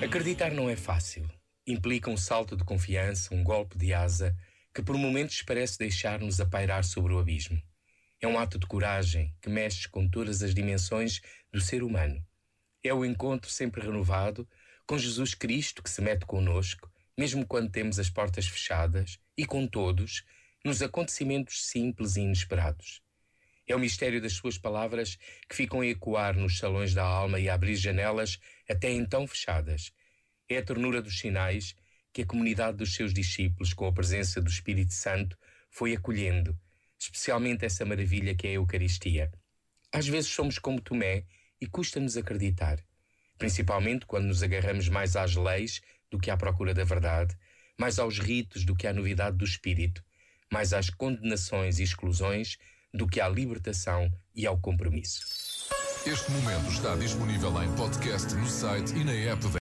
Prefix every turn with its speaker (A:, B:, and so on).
A: Acreditar não é fácil. Implica um salto de confiança, um golpe de asa, que por momentos parece deixar-nos a pairar sobre o abismo. É um ato de coragem que mexe com todas as dimensões do ser humano. É o encontro sempre renovado com Jesus Cristo que se mete conosco, mesmo quando temos as portas fechadas, e com todos, nos acontecimentos simples e inesperados. É o mistério das suas palavras que ficam a ecoar nos salões da alma e a abrir janelas até então fechadas. É a ternura dos sinais que a comunidade dos seus discípulos, com a presença do Espírito Santo, foi acolhendo, especialmente essa maravilha que é a Eucaristia. Às vezes somos como Tomé e custa-nos acreditar, principalmente quando nos agarramos mais às leis do que à procura da verdade, mais aos ritos do que à novidade do Espírito, mais às condenações e exclusões do que à libertação e ao compromisso.
B: Este momento está disponível em podcast no site e na app